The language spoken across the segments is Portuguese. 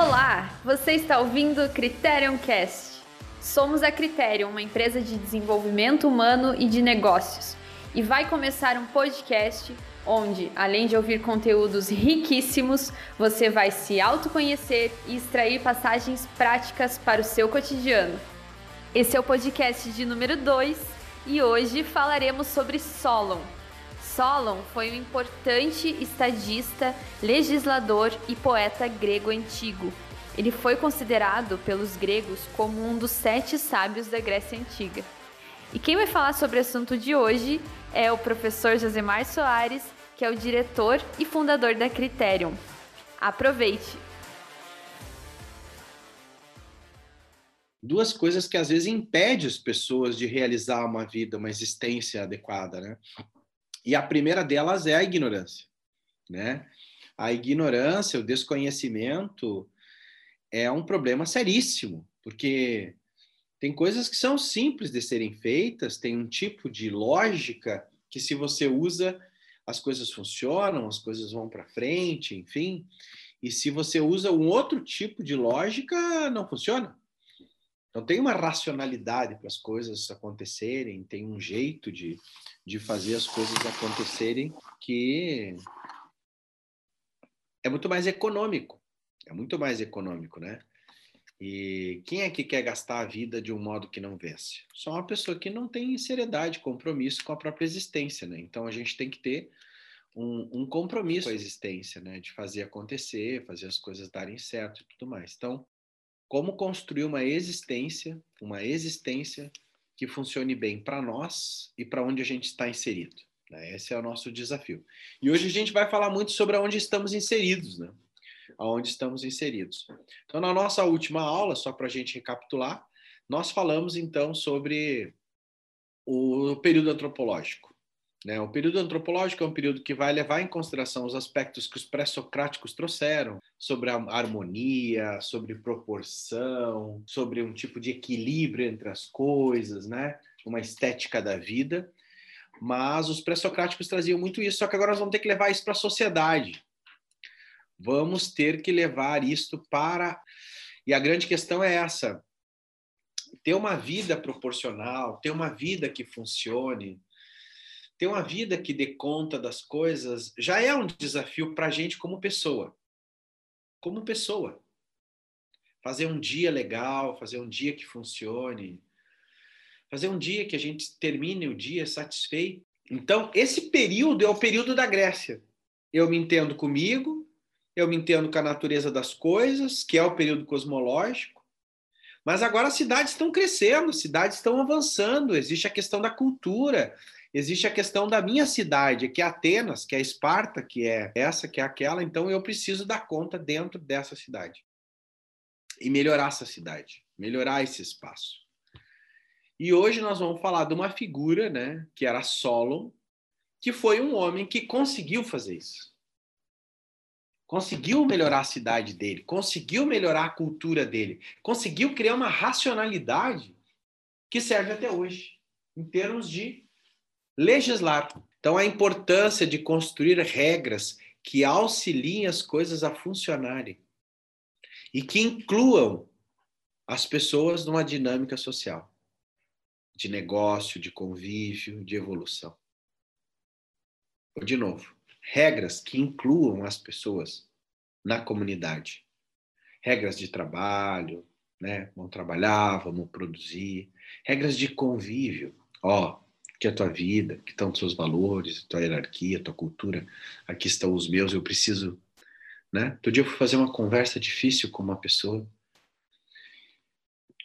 Olá, você está ouvindo Criterion Cast. Somos a Criterion, uma empresa de desenvolvimento humano e de negócios. E vai começar um podcast onde, além de ouvir conteúdos riquíssimos, você vai se autoconhecer e extrair passagens práticas para o seu cotidiano. Esse é o podcast de número 2 e hoje falaremos sobre Solon. Solon foi um importante estadista, legislador e poeta grego antigo. Ele foi considerado pelos gregos como um dos sete sábios da Grécia Antiga. E quem vai falar sobre o assunto de hoje é o professor Josemar Soares, que é o diretor e fundador da Criterion. Aproveite! duas coisas que às vezes impedem as pessoas de realizar uma vida, uma existência adequada, né? E a primeira delas é a ignorância, né? A ignorância, o desconhecimento é um problema seríssimo, porque tem coisas que são simples de serem feitas, tem um tipo de lógica que se você usa, as coisas funcionam, as coisas vão para frente, enfim. E se você usa um outro tipo de lógica, não funciona. Então, tem uma racionalidade para as coisas acontecerem, tem um jeito de, de fazer as coisas acontecerem que é muito mais econômico. É muito mais econômico, né? E quem é que quer gastar a vida de um modo que não vence? Só uma pessoa que não tem seriedade, compromisso com a própria existência, né? Então a gente tem que ter um, um compromisso com a existência, né? De fazer acontecer, fazer as coisas darem certo e tudo mais. Então, como construir uma existência, uma existência que funcione bem para nós e para onde a gente está inserido. Né? Esse é o nosso desafio. E hoje a gente vai falar muito sobre onde estamos inseridos, né? Aonde estamos inseridos. Então, na nossa última aula, só para a gente recapitular, nós falamos então sobre o período antropológico. Né? O período antropológico é um período que vai levar em consideração os aspectos que os pré-socráticos trouxeram sobre a harmonia, sobre proporção, sobre um tipo de equilíbrio entre as coisas, né? uma estética da vida. Mas os pré-socráticos traziam muito isso, só que agora nós vamos ter que levar isso para a sociedade. Vamos ter que levar isto para. E a grande questão é essa: ter uma vida proporcional, ter uma vida que funcione, ter uma vida que dê conta das coisas já é um desafio para a gente como pessoa. Como pessoa. Fazer um dia legal, fazer um dia que funcione, fazer um dia que a gente termine o dia satisfeito. Então, esse período é o período da Grécia. Eu me entendo comigo, eu me entendo com a natureza das coisas, que é o período cosmológico. Mas agora as cidades estão crescendo, as cidades estão avançando, existe a questão da cultura, existe a questão da minha cidade, que é Atenas, que é Esparta, que é essa, que é aquela, então eu preciso dar conta dentro dessa cidade. E melhorar essa cidade, melhorar esse espaço. E hoje nós vamos falar de uma figura, né, que era Solon, que foi um homem que conseguiu fazer isso. Conseguiu melhorar a cidade dele, conseguiu melhorar a cultura dele, conseguiu criar uma racionalidade que serve até hoje, em termos de legislar. Então, a importância de construir regras que auxiliem as coisas a funcionarem e que incluam as pessoas numa dinâmica social, de negócio, de convívio, de evolução. De novo, regras que incluam as pessoas na comunidade. Regras de trabalho, né? Vamos trabalhar, vamos produzir. Regras de convívio. Ó, que é a tua vida, que estão os seus valores, tua hierarquia, tua cultura. Aqui estão os meus, eu preciso. Né? Todo dia eu fui fazer uma conversa difícil com uma pessoa.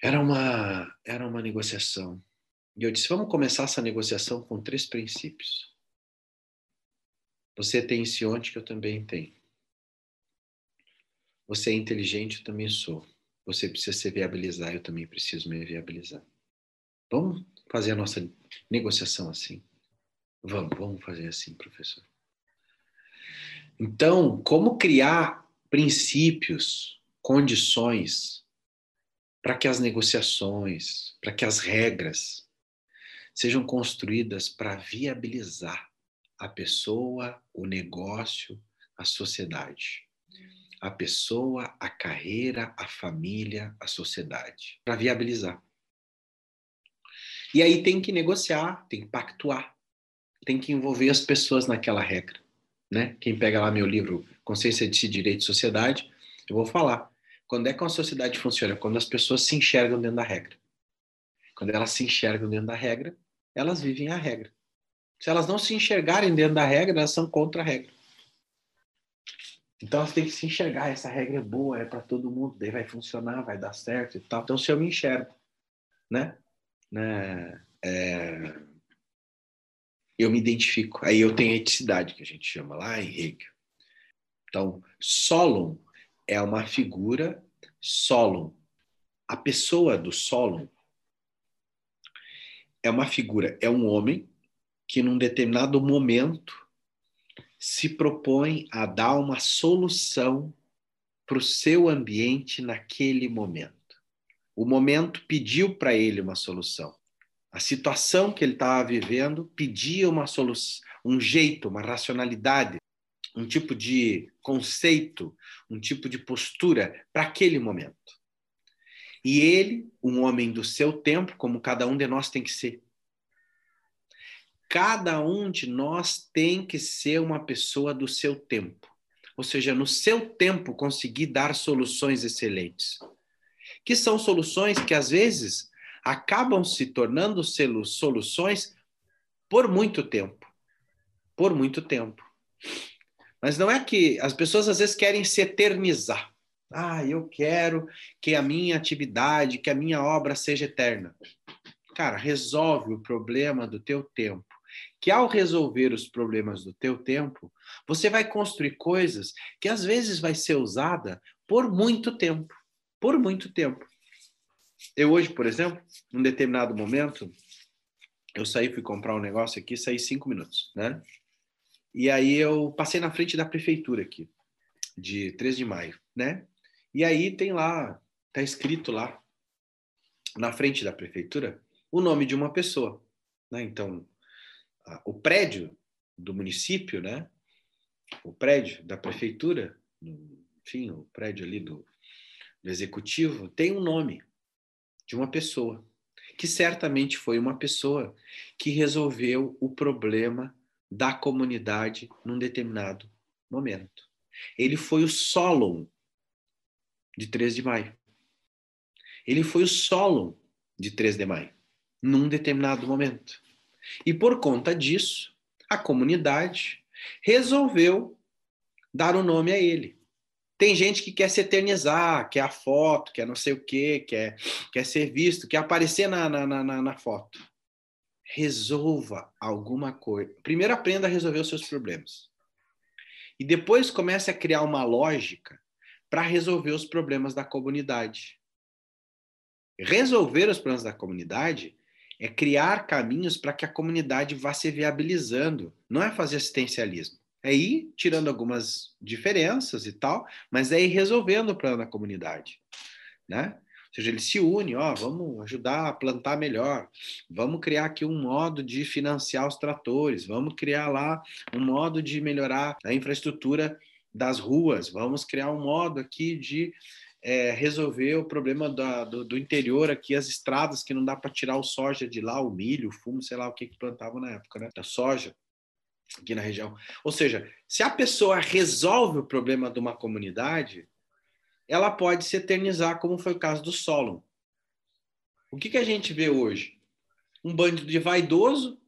Era uma, era uma negociação. E eu disse: vamos começar essa negociação com três princípios. Você tem esse onde que eu também tenho. Você é inteligente, eu também sou. Você precisa se viabilizar, eu também preciso me viabilizar. Vamos fazer a nossa negociação assim. Vamos, vamos fazer assim, professor. Então, como criar princípios, condições para que as negociações, para que as regras sejam construídas para viabilizar a pessoa, o negócio, a sociedade. A pessoa, a carreira, a família, a sociedade, para viabilizar. E aí tem que negociar, tem que pactuar, tem que envolver as pessoas naquela regra. Né? Quem pega lá meu livro Consciência de Direito e Sociedade, eu vou falar. Quando é que uma sociedade funciona? Quando as pessoas se enxergam dentro da regra. Quando elas se enxergam dentro da regra, elas vivem a regra. Se elas não se enxergarem dentro da regra, elas são contra a regra. Então elas têm que se enxergar, essa regra é boa, é para todo mundo, daí vai funcionar, vai dar certo e tal. Então se eu me enxergo, né? Né? É... Eu me identifico. Aí eu tenho a eticidade, que a gente chama lá em Hegel. Então, Solon é uma figura, Solon, a pessoa do Solon é uma figura, é um homem que num determinado momento se propõe a dar uma solução para o seu ambiente naquele momento. O momento pediu para ele uma solução. A situação que ele estava vivendo pedia uma solução, um jeito, uma racionalidade, um tipo de conceito, um tipo de postura para aquele momento. E ele, um homem do seu tempo, como cada um de nós tem que ser. Cada um de nós tem que ser uma pessoa do seu tempo. Ou seja, no seu tempo conseguir dar soluções excelentes que são soluções que às vezes acabam se tornando soluções por muito tempo. Por muito tempo. Mas não é que as pessoas às vezes querem se eternizar. Ah, eu quero que a minha atividade, que a minha obra seja eterna. Cara, resolve o problema do teu tempo. Que ao resolver os problemas do teu tempo, você vai construir coisas que às vezes vai ser usada por muito tempo por muito tempo. Eu hoje, por exemplo, num determinado momento, eu saí, fui comprar um negócio aqui, saí cinco minutos, né? E aí eu passei na frente da prefeitura aqui, de 3 de maio, né? E aí tem lá, tá escrito lá, na frente da prefeitura, o nome de uma pessoa, né? Então, o prédio do município, né? O prédio da prefeitura, enfim, o prédio ali do, do executivo tem um nome de uma pessoa, que certamente foi uma pessoa que resolveu o problema da comunidade num determinado momento. Ele foi o Solon de 3 de maio. Ele foi o Solon de 3 de maio, num determinado momento. E por conta disso, a comunidade resolveu dar o um nome a ele. Tem gente que quer se eternizar, quer a foto, quer não sei o quê, quer, quer ser visto, quer aparecer na, na, na, na foto. Resolva alguma coisa. Primeiro aprenda a resolver os seus problemas. E depois comece a criar uma lógica para resolver os problemas da comunidade. Resolver os problemas da comunidade é criar caminhos para que a comunidade vá se viabilizando, não é fazer assistencialismo. É ir tirando algumas diferenças e tal, mas é ir resolvendo o plano da comunidade, né? Ou seja, ele se une, ó, vamos ajudar a plantar melhor, vamos criar aqui um modo de financiar os tratores, vamos criar lá um modo de melhorar a infraestrutura das ruas, vamos criar um modo aqui de é, resolver o problema da, do, do, interior aqui, as estradas que não dá para tirar o soja de lá, o milho, o fumo, sei lá o que, que plantavam na época, né? Da soja aqui na região. Ou seja, se a pessoa resolve o problema de uma comunidade, ela pode se eternizar, como foi o caso do Solon. O que, que a gente vê hoje? Um bando de vaidoso,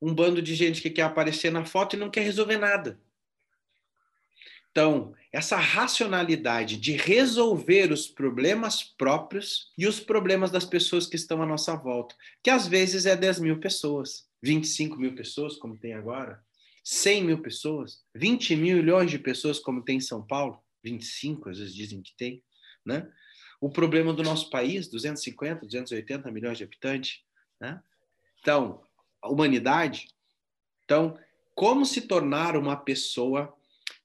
um bando de gente que quer aparecer na foto e não quer resolver nada. Então, essa racionalidade de resolver os problemas próprios e os problemas das pessoas que estão à nossa volta, que às vezes é 10 mil pessoas, 25 mil pessoas, como tem agora, 100 mil pessoas, 20 milhões de pessoas, como tem em São Paulo, 25 às vezes dizem que tem, né? O problema do nosso país, 250, 280 milhões de habitantes, né? Então, a humanidade. Então, como se tornar uma pessoa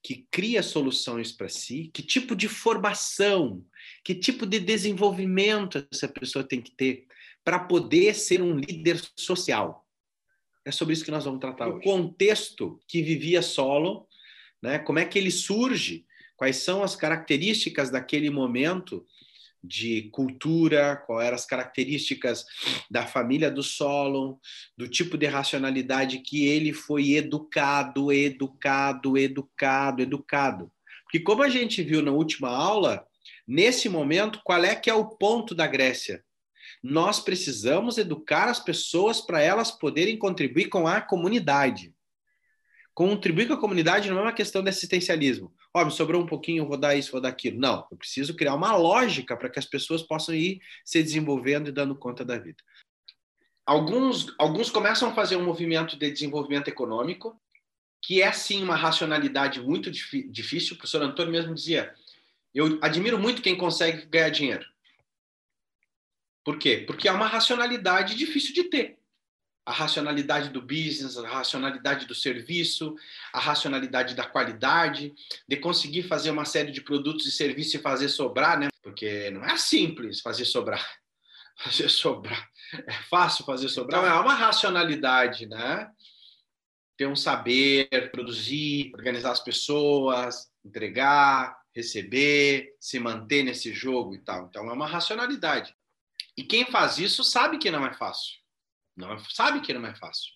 que cria soluções para si? Que tipo de formação, que tipo de desenvolvimento essa pessoa tem que ter para poder ser um líder social? É sobre isso que nós vamos tratar. O hoje. contexto que vivia Solo, né? Como é que ele surge quais são as características daquele momento de cultura, quais eram as características da família do Solon, do tipo de racionalidade que ele foi educado, educado, educado, educado. Porque como a gente viu na última aula, nesse momento, qual é que é o ponto da Grécia? Nós precisamos educar as pessoas para elas poderem contribuir com a comunidade. Contribuir com a comunidade não é uma questão de assistencialismo. Ó, me sobrou um pouquinho, eu vou dar isso, vou dar aquilo. Não, eu preciso criar uma lógica para que as pessoas possam ir se desenvolvendo e dando conta da vida. Alguns, alguns começam a fazer um movimento de desenvolvimento econômico, que é sim uma racionalidade muito difícil. O professor Antônio mesmo dizia: eu admiro muito quem consegue ganhar dinheiro. Por quê? Porque é uma racionalidade difícil de ter a racionalidade do business, a racionalidade do serviço, a racionalidade da qualidade, de conseguir fazer uma série de produtos e serviços e fazer sobrar, né? Porque não é simples fazer sobrar. Fazer sobrar. É fácil fazer sobrar. Então é uma racionalidade, né? Ter um saber, produzir, organizar as pessoas, entregar, receber, se manter nesse jogo e tal. Então é uma racionalidade. E quem faz isso sabe que não é fácil não é, sabe que não é fácil.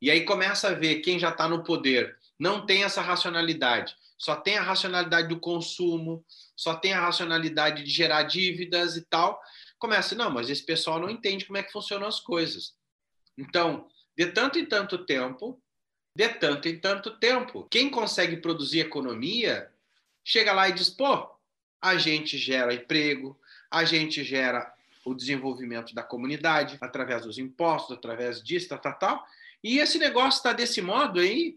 E aí começa a ver quem já está no poder não tem essa racionalidade, só tem a racionalidade do consumo, só tem a racionalidade de gerar dívidas e tal. Começa, não, mas esse pessoal não entende como é que funcionam as coisas. Então, de tanto em tanto tempo, de tanto em tanto tempo, quem consegue produzir economia chega lá e diz: pô, a gente gera emprego, a gente gera o desenvolvimento da comunidade através dos impostos, através disso, tal, tal, tal. E esse negócio está desse modo aí.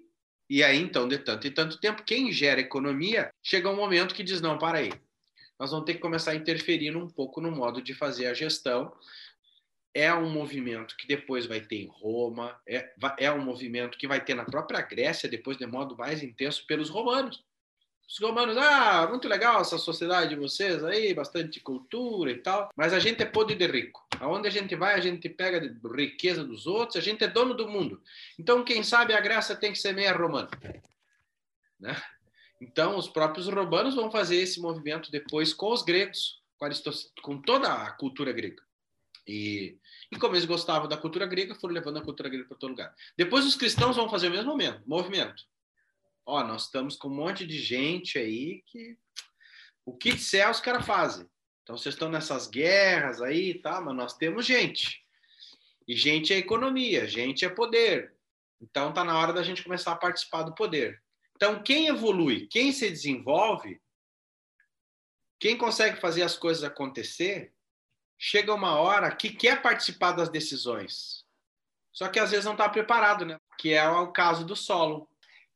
E aí, então, de tanto e tanto tempo, quem gera economia chega um momento que diz: não, para aí. Nós vamos ter que começar a interferir um pouco no modo de fazer a gestão. É um movimento que depois vai ter em Roma, é, é um movimento que vai ter na própria Grécia, depois de modo mais intenso pelos romanos. Os romanos, ah, muito legal essa sociedade de vocês aí, bastante cultura e tal, mas a gente é podre de rico. Aonde a gente vai, a gente pega de riqueza dos outros, a gente é dono do mundo. Então, quem sabe a Grécia tem que ser meia romana. Né? Então, os próprios romanos vão fazer esse movimento depois com os gregos, com, com toda a cultura grega. E, e como eles gostavam da cultura grega, foram levando a cultura grega para todo lugar. Depois, os cristãos vão fazer o mesmo movimento ó, nós estamos com um monte de gente aí que o que disser os caras fazem. Então vocês estão nessas guerras aí, tá? Mas nós temos gente. E gente é economia, gente é poder. Então tá na hora da gente começar a participar do poder. Então quem evolui, quem se desenvolve, quem consegue fazer as coisas acontecer, chega uma hora que quer participar das decisões. Só que às vezes não está preparado, né? Que é o caso do solo.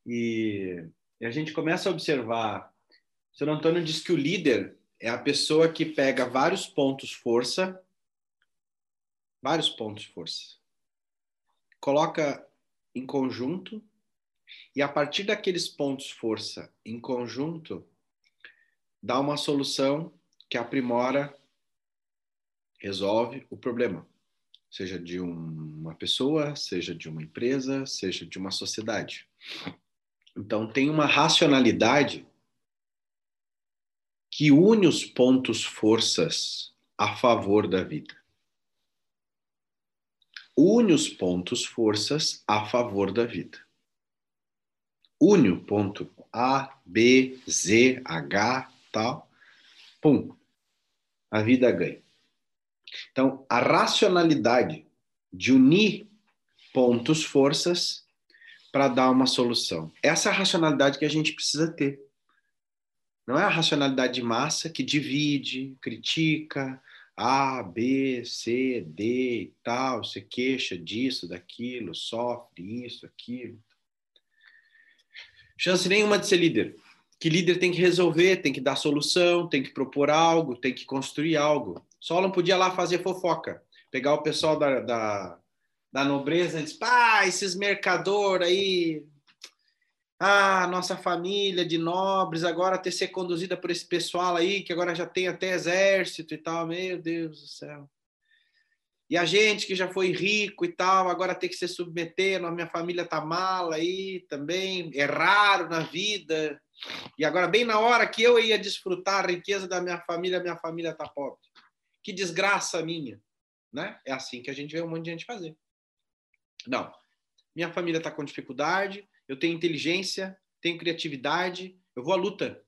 E, e a gente começa a observar. O senhor Antônio diz que o líder é a pessoa que pega vários pontos força, vários pontos força, coloca em conjunto e a partir daqueles pontos força em conjunto dá uma solução que aprimora, resolve o problema, seja de uma pessoa, seja de uma empresa, seja de uma sociedade. Então, tem uma racionalidade que une os pontos forças a favor da vida. Une os pontos forças a favor da vida. Une o ponto A, B, Z, H, tal. Pum. A vida ganha. Então, a racionalidade de unir pontos forças para dar uma solução. Essa é a racionalidade que a gente precisa ter. Não é a racionalidade de massa que divide, critica, A, B, C, D e tal, você queixa disso, daquilo, sofre isso, aquilo. Chance nenhuma de ser líder. Que líder tem que resolver, tem que dar solução, tem que propor algo, tem que construir algo. Solon podia lá fazer fofoca, pegar o pessoal da, da da nobreza, diz, pá, esses mercador aí, ah, nossa família de nobres agora ter ser conduzida por esse pessoal aí, que agora já tem até exército e tal, meu Deus do céu. E a gente que já foi rico e tal, agora tem que se submeter, a minha família tá mal aí também, é raro na vida. E agora, bem na hora que eu ia desfrutar a riqueza da minha família, minha família tá pobre. Que desgraça minha. Né? É assim que a gente vê um monte de gente fazer. Não. Minha família está com dificuldade, eu tenho inteligência, tenho criatividade, eu vou à luta.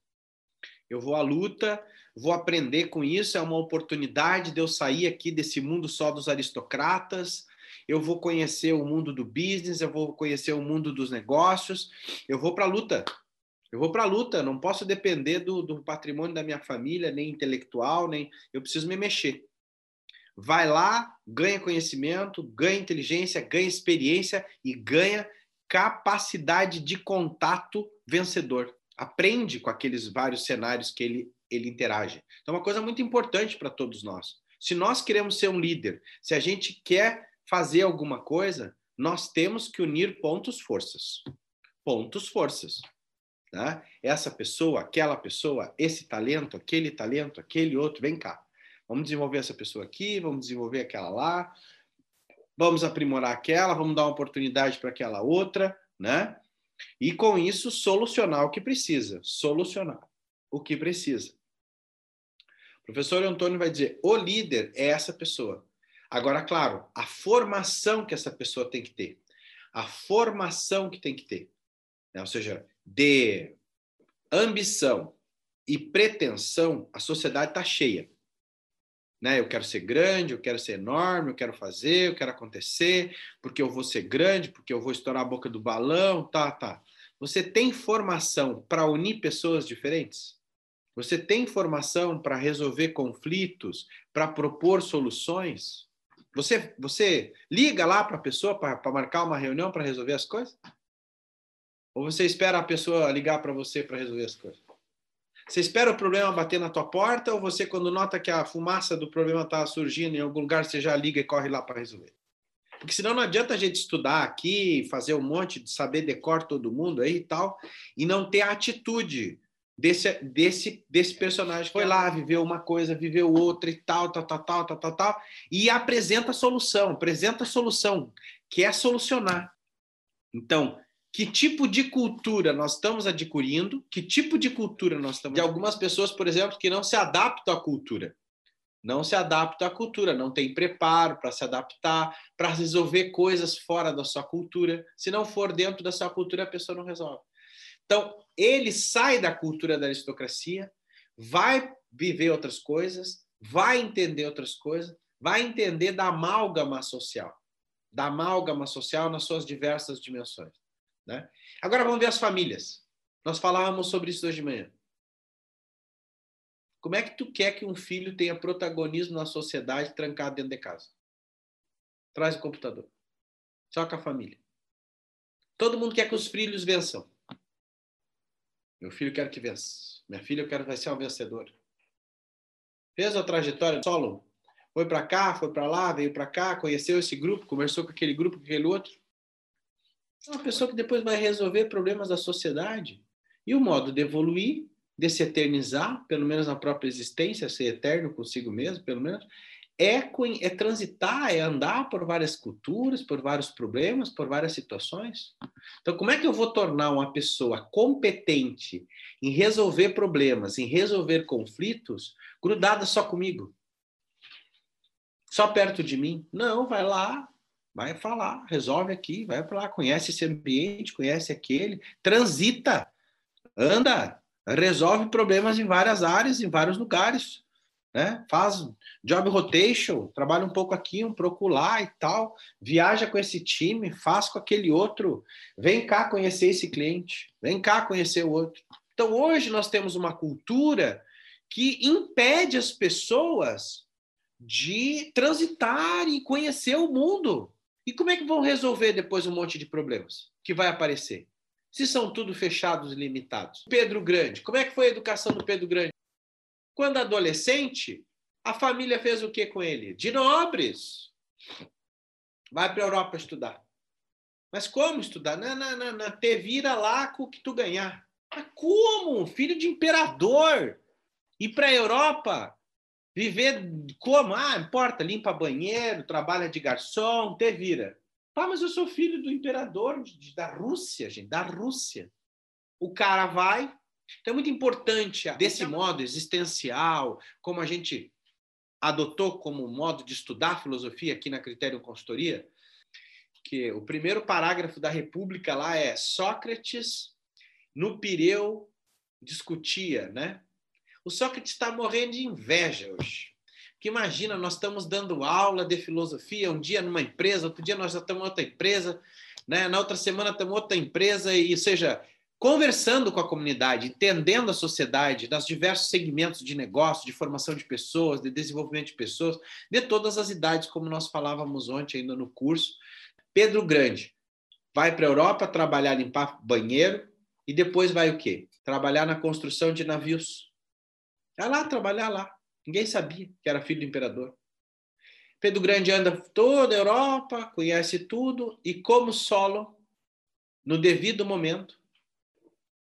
Eu vou à luta, vou aprender com isso, é uma oportunidade de eu sair aqui desse mundo só dos aristocratas, eu vou conhecer o mundo do business, eu vou conhecer o mundo dos negócios, eu vou para a luta. Eu vou para a luta, não posso depender do, do patrimônio da minha família, nem intelectual, nem. Eu preciso me mexer. Vai lá, ganha conhecimento, ganha inteligência, ganha experiência e ganha capacidade de contato vencedor. Aprende com aqueles vários cenários que ele, ele interage. Então, é uma coisa muito importante para todos nós. Se nós queremos ser um líder, se a gente quer fazer alguma coisa, nós temos que unir pontos forças. Pontos forças. Tá? Essa pessoa, aquela pessoa, esse talento, aquele talento, aquele outro, vem cá. Vamos desenvolver essa pessoa aqui, vamos desenvolver aquela lá, vamos aprimorar aquela, vamos dar uma oportunidade para aquela outra, né? E com isso solucionar o que precisa, solucionar o que precisa. O professor Antônio vai dizer: o líder é essa pessoa. Agora, claro, a formação que essa pessoa tem que ter, a formação que tem que ter, né? ou seja, de ambição e pretensão, a sociedade está cheia. Né? Eu quero ser grande, eu quero ser enorme, eu quero fazer, eu quero acontecer, porque eu vou ser grande, porque eu vou estourar a boca do balão, tá, tá. Você tem formação para unir pessoas diferentes? Você tem formação para resolver conflitos, para propor soluções? Você, você liga lá para a pessoa para marcar uma reunião para resolver as coisas? Ou você espera a pessoa ligar para você para resolver as coisas? Você espera o problema bater na tua porta ou você, quando nota que a fumaça do problema está surgindo em algum lugar, você já liga e corre lá para resolver? Porque senão não adianta a gente estudar aqui, fazer um monte de saber decor todo mundo aí e tal, e não ter a atitude desse, desse, desse personagem que foi lá, viveu uma coisa, viveu outra e tal, tal, tal, tal, tal, tal, tal, e apresenta a solução, apresenta a solução, que é solucionar. Então, que tipo de cultura nós estamos adquirindo, que tipo de cultura nós estamos. De algumas pessoas, por exemplo, que não se adaptam à cultura. Não se adaptam à cultura, não tem preparo para se adaptar, para resolver coisas fora da sua cultura. Se não for dentro da sua cultura, a pessoa não resolve. Então, ele sai da cultura da aristocracia, vai viver outras coisas, vai entender outras coisas, vai entender da amálgama social, da amálgama social nas suas diversas dimensões. Né? Agora vamos ver as famílias. Nós falávamos sobre isso hoje de manhã. Como é que tu quer que um filho tenha protagonismo na sociedade trancado dentro de casa? Traz o computador. Só com a família. Todo mundo quer que os filhos vençam. Meu filho quer que vença. Minha filha eu quero vai ser uma vencedora. Fez a trajetória solo. Foi para cá, foi para lá, veio para cá, conheceu esse grupo, conversou com aquele grupo, com aquele outro. É uma pessoa que depois vai resolver problemas da sociedade. E o modo de evoluir, de se eternizar, pelo menos na própria existência, ser eterno consigo mesmo, pelo menos, é, é transitar, é andar por várias culturas, por vários problemas, por várias situações. Então, como é que eu vou tornar uma pessoa competente em resolver problemas, em resolver conflitos, grudada só comigo? Só perto de mim? Não, vai lá, vai falar, resolve aqui, vai para lá, conhece esse ambiente, conhece aquele, transita, anda, resolve problemas em várias áreas, em vários lugares, né? Faz job rotation, trabalha um pouco aqui, um pouco lá e tal, viaja com esse time, faz com aquele outro, vem cá conhecer esse cliente, vem cá conhecer o outro. Então hoje nós temos uma cultura que impede as pessoas de transitar e conhecer o mundo. E como é que vão resolver depois um monte de problemas que vai aparecer? Se são tudo fechados e limitados. Pedro Grande, como é que foi a educação do Pedro Grande? Quando adolescente, a família fez o que com ele? De nobres. Vai para a Europa estudar. Mas como estudar? Não, não, não, não. Te vira lá com o que tu ganhar. Mas como? Filho de imperador. Ir para a Europa Viver como? Ah, importa, limpa banheiro, trabalha de garçom, te vira. Pá, mas eu sou filho do imperador de, da Rússia, gente, da Rússia. O cara vai. Então é muito importante, desse modo existencial, como a gente adotou como modo de estudar filosofia aqui na Critério Consultoria, que o primeiro parágrafo da República lá é Sócrates no Pireu discutia, né? O Sócrates está morrendo de inveja hoje. Porque imagina, nós estamos dando aula de filosofia, um dia numa empresa, outro dia nós já estamos em outra empresa, né? na outra semana estamos em outra empresa, e seja, conversando com a comunidade, entendendo a sociedade, das diversos segmentos de negócio, de formação de pessoas, de desenvolvimento de pessoas, de todas as idades, como nós falávamos ontem ainda no curso. Pedro Grande vai para a Europa trabalhar, limpar banheiro, e depois vai o quê? Trabalhar na construção de navios. Vai lá trabalhar lá. Ninguém sabia que era filho do imperador. Pedro Grande anda toda a Europa, conhece tudo e como solo, no devido momento,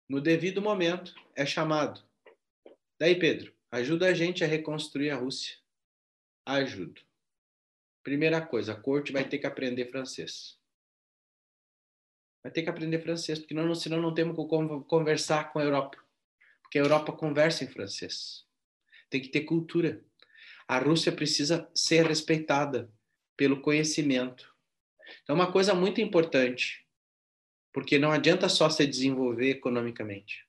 no devido momento, é chamado. Daí, Pedro, ajuda a gente a reconstruir a Rússia. Ajudo. Primeira coisa, a corte vai ter que aprender francês. Vai ter que aprender francês, porque não, senão não temos como conversar com a Europa. Porque a Europa conversa em francês tem que ter cultura. A Rússia precisa ser respeitada pelo conhecimento. Então, uma coisa muito importante, porque não adianta só se desenvolver economicamente.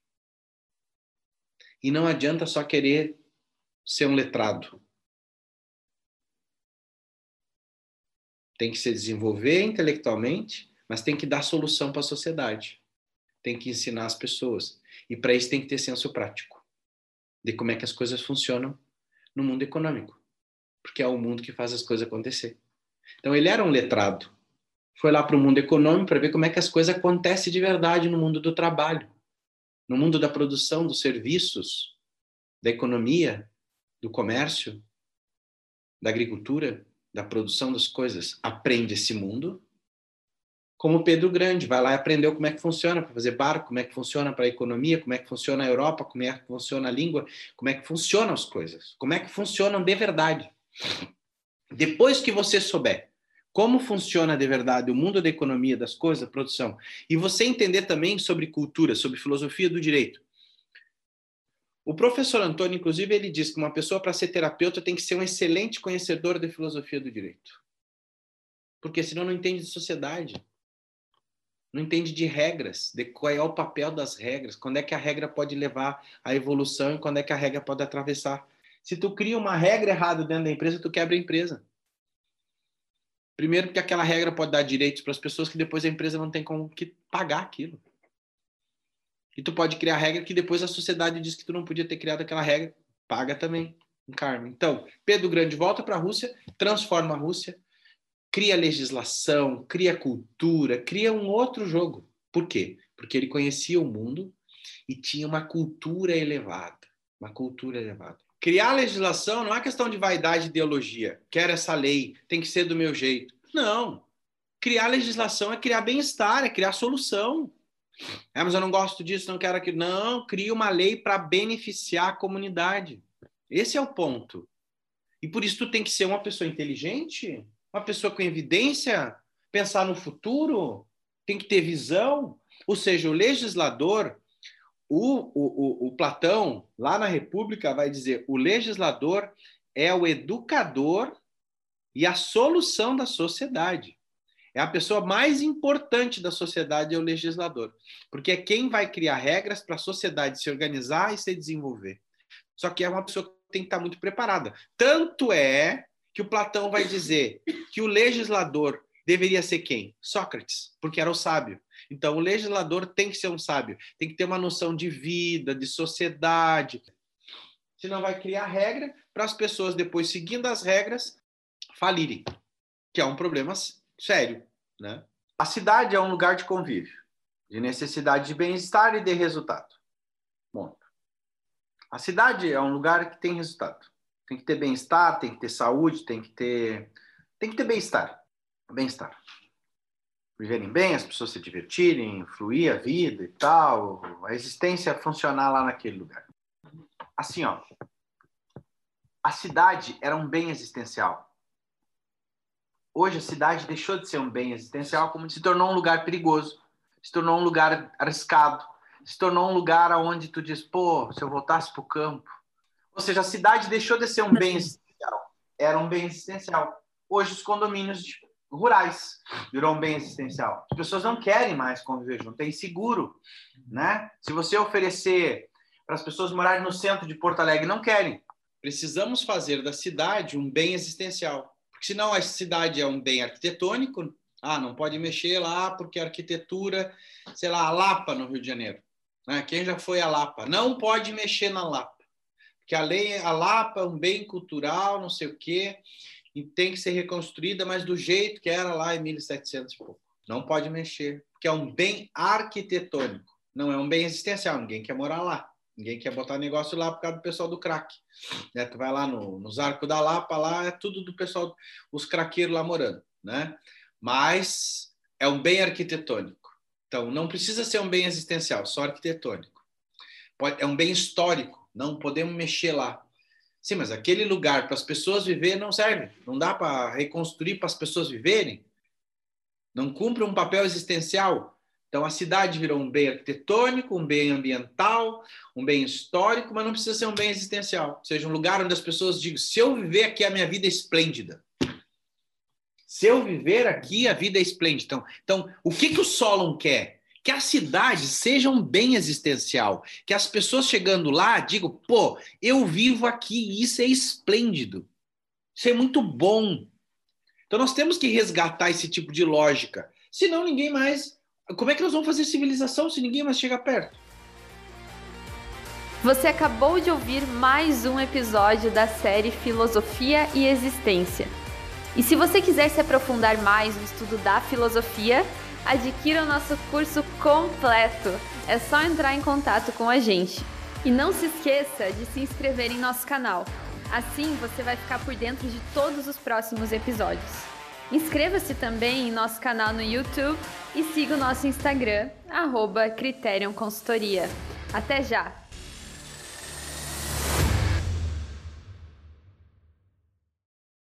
E não adianta só querer ser um letrado. Tem que se desenvolver intelectualmente, mas tem que dar solução para a sociedade. Tem que ensinar as pessoas. E para isso tem que ter senso prático de como é que as coisas funcionam no mundo econômico, porque é o mundo que faz as coisas acontecer. Então ele era um letrado, foi lá para o mundo econômico para ver como é que as coisas acontecem de verdade no mundo do trabalho, no mundo da produção, dos serviços, da economia, do comércio, da agricultura, da produção das coisas. Aprende esse mundo como Pedro Grande, vai lá e aprendeu como é que funciona para fazer barco, como é que funciona para a economia, como é que funciona a Europa, como é que funciona a língua, como é que funcionam as coisas, como é que funcionam de verdade. Depois que você souber como funciona de verdade o mundo da economia, das coisas, da produção, e você entender também sobre cultura, sobre filosofia do direito. O professor Antônio, inclusive, ele diz que uma pessoa para ser terapeuta tem que ser um excelente conhecedor da filosofia do direito. Porque senão não entende de sociedade não entende de regras, de qual é o papel das regras, quando é que a regra pode levar à evolução e quando é que a regra pode atravessar. Se tu cria uma regra errada dentro da empresa, tu quebra a empresa. Primeiro porque aquela regra pode dar direitos para as pessoas que depois a empresa não tem como que pagar aquilo. E tu pode criar regra que depois a sociedade diz que tu não podia ter criado aquela regra, paga também, um karma. Então, Pedro Grande volta para a Rússia, transforma a Rússia, cria legislação, cria cultura, cria um outro jogo. Por quê? Porque ele conhecia o mundo e tinha uma cultura elevada, uma cultura elevada. Criar legislação não é questão de vaidade e ideologia. Quero essa lei, tem que ser do meu jeito. Não. Criar legislação é criar bem-estar, é criar solução. É, mas eu não gosto disso, não quero aquilo. Não, cria uma lei para beneficiar a comunidade. Esse é o ponto. E por isso tu tem que ser uma pessoa inteligente, uma pessoa com evidência, pensar no futuro, tem que ter visão. Ou seja, o legislador, o, o, o, Platão, lá na República, vai dizer: o legislador é o educador e a solução da sociedade. É a pessoa mais importante da sociedade, é o legislador, porque é quem vai criar regras para a sociedade se organizar e se desenvolver. Só que é uma pessoa que tem que estar muito preparada. Tanto é que o Platão vai dizer que o legislador deveria ser quem? Sócrates, porque era o sábio. Então, o legislador tem que ser um sábio, tem que ter uma noção de vida, de sociedade. Senão, vai criar regra para as pessoas, depois, seguindo as regras, falirem, que é um problema sério. Né? A cidade é um lugar de convívio, de necessidade de bem-estar e de resultado. Bom, a cidade é um lugar que tem resultado. Tem que ter bem-estar, tem que ter saúde, tem que ter tem que ter bem-estar. Bem-estar. Viverem bem, as pessoas se divertirem, fluir a vida e tal, a existência funcionar lá naquele lugar. Assim, ó. a cidade era um bem existencial. Hoje a cidade deixou de ser um bem existencial, como se tornou um lugar perigoso, se tornou um lugar arriscado, se tornou um lugar onde tu diz, pô, se eu voltasse para o campo. Ou seja, a cidade deixou de ser um bem existencial, era um bem existencial. Hoje os condomínios rurais virou um bem existencial. As pessoas não querem mais conviver junto, tem seguro, né? Se você oferecer para as pessoas morarem no centro de Porto Alegre, não querem. Precisamos fazer da cidade um bem existencial. Porque senão a cidade é um bem arquitetônico, ah, não pode mexer lá porque a arquitetura, sei lá, a Lapa no Rio de Janeiro. Né? Quem já foi a Lapa? Não pode mexer na Lapa. Porque a lei, a Lapa é um bem cultural, não sei o quê e tem que ser reconstruída, mas do jeito que era lá em 1700 e pouco. Não pode mexer, porque é um bem arquitetônico, não é um bem existencial. Ninguém quer morar lá, ninguém quer botar negócio lá por causa do pessoal do crack. Né? Tu vai lá no, nos Arcos da Lapa, lá é tudo do pessoal, os craqueiros lá morando, né? Mas é um bem arquitetônico. Então, não precisa ser um bem existencial, só arquitetônico. Pode, é um bem histórico, não podemos mexer lá. Sim, mas aquele lugar para as pessoas viverem não serve. Não dá para reconstruir para as pessoas viverem. Não cumpre um papel existencial. Então a cidade virou um bem arquitetônico, um bem ambiental, um bem histórico, mas não precisa ser um bem existencial. Ou seja, um lugar onde as pessoas digam: se eu viver aqui, a minha vida é esplêndida. Se eu viver aqui, a vida é esplêndida. Então, então o que, que o Solon quer? Que a cidade seja um bem existencial, que as pessoas chegando lá digam, pô, eu vivo aqui, isso é esplêndido, isso é muito bom. Então nós temos que resgatar esse tipo de lógica, senão ninguém mais. Como é que nós vamos fazer civilização se ninguém mais chega perto? Você acabou de ouvir mais um episódio da série Filosofia e Existência. E se você quiser se aprofundar mais no estudo da filosofia, adquira o nosso curso completo. É só entrar em contato com a gente. E não se esqueça de se inscrever em nosso canal. Assim você vai ficar por dentro de todos os próximos episódios. Inscreva-se também em nosso canal no YouTube e siga o nosso Instagram, arroba Consultoria. Até já!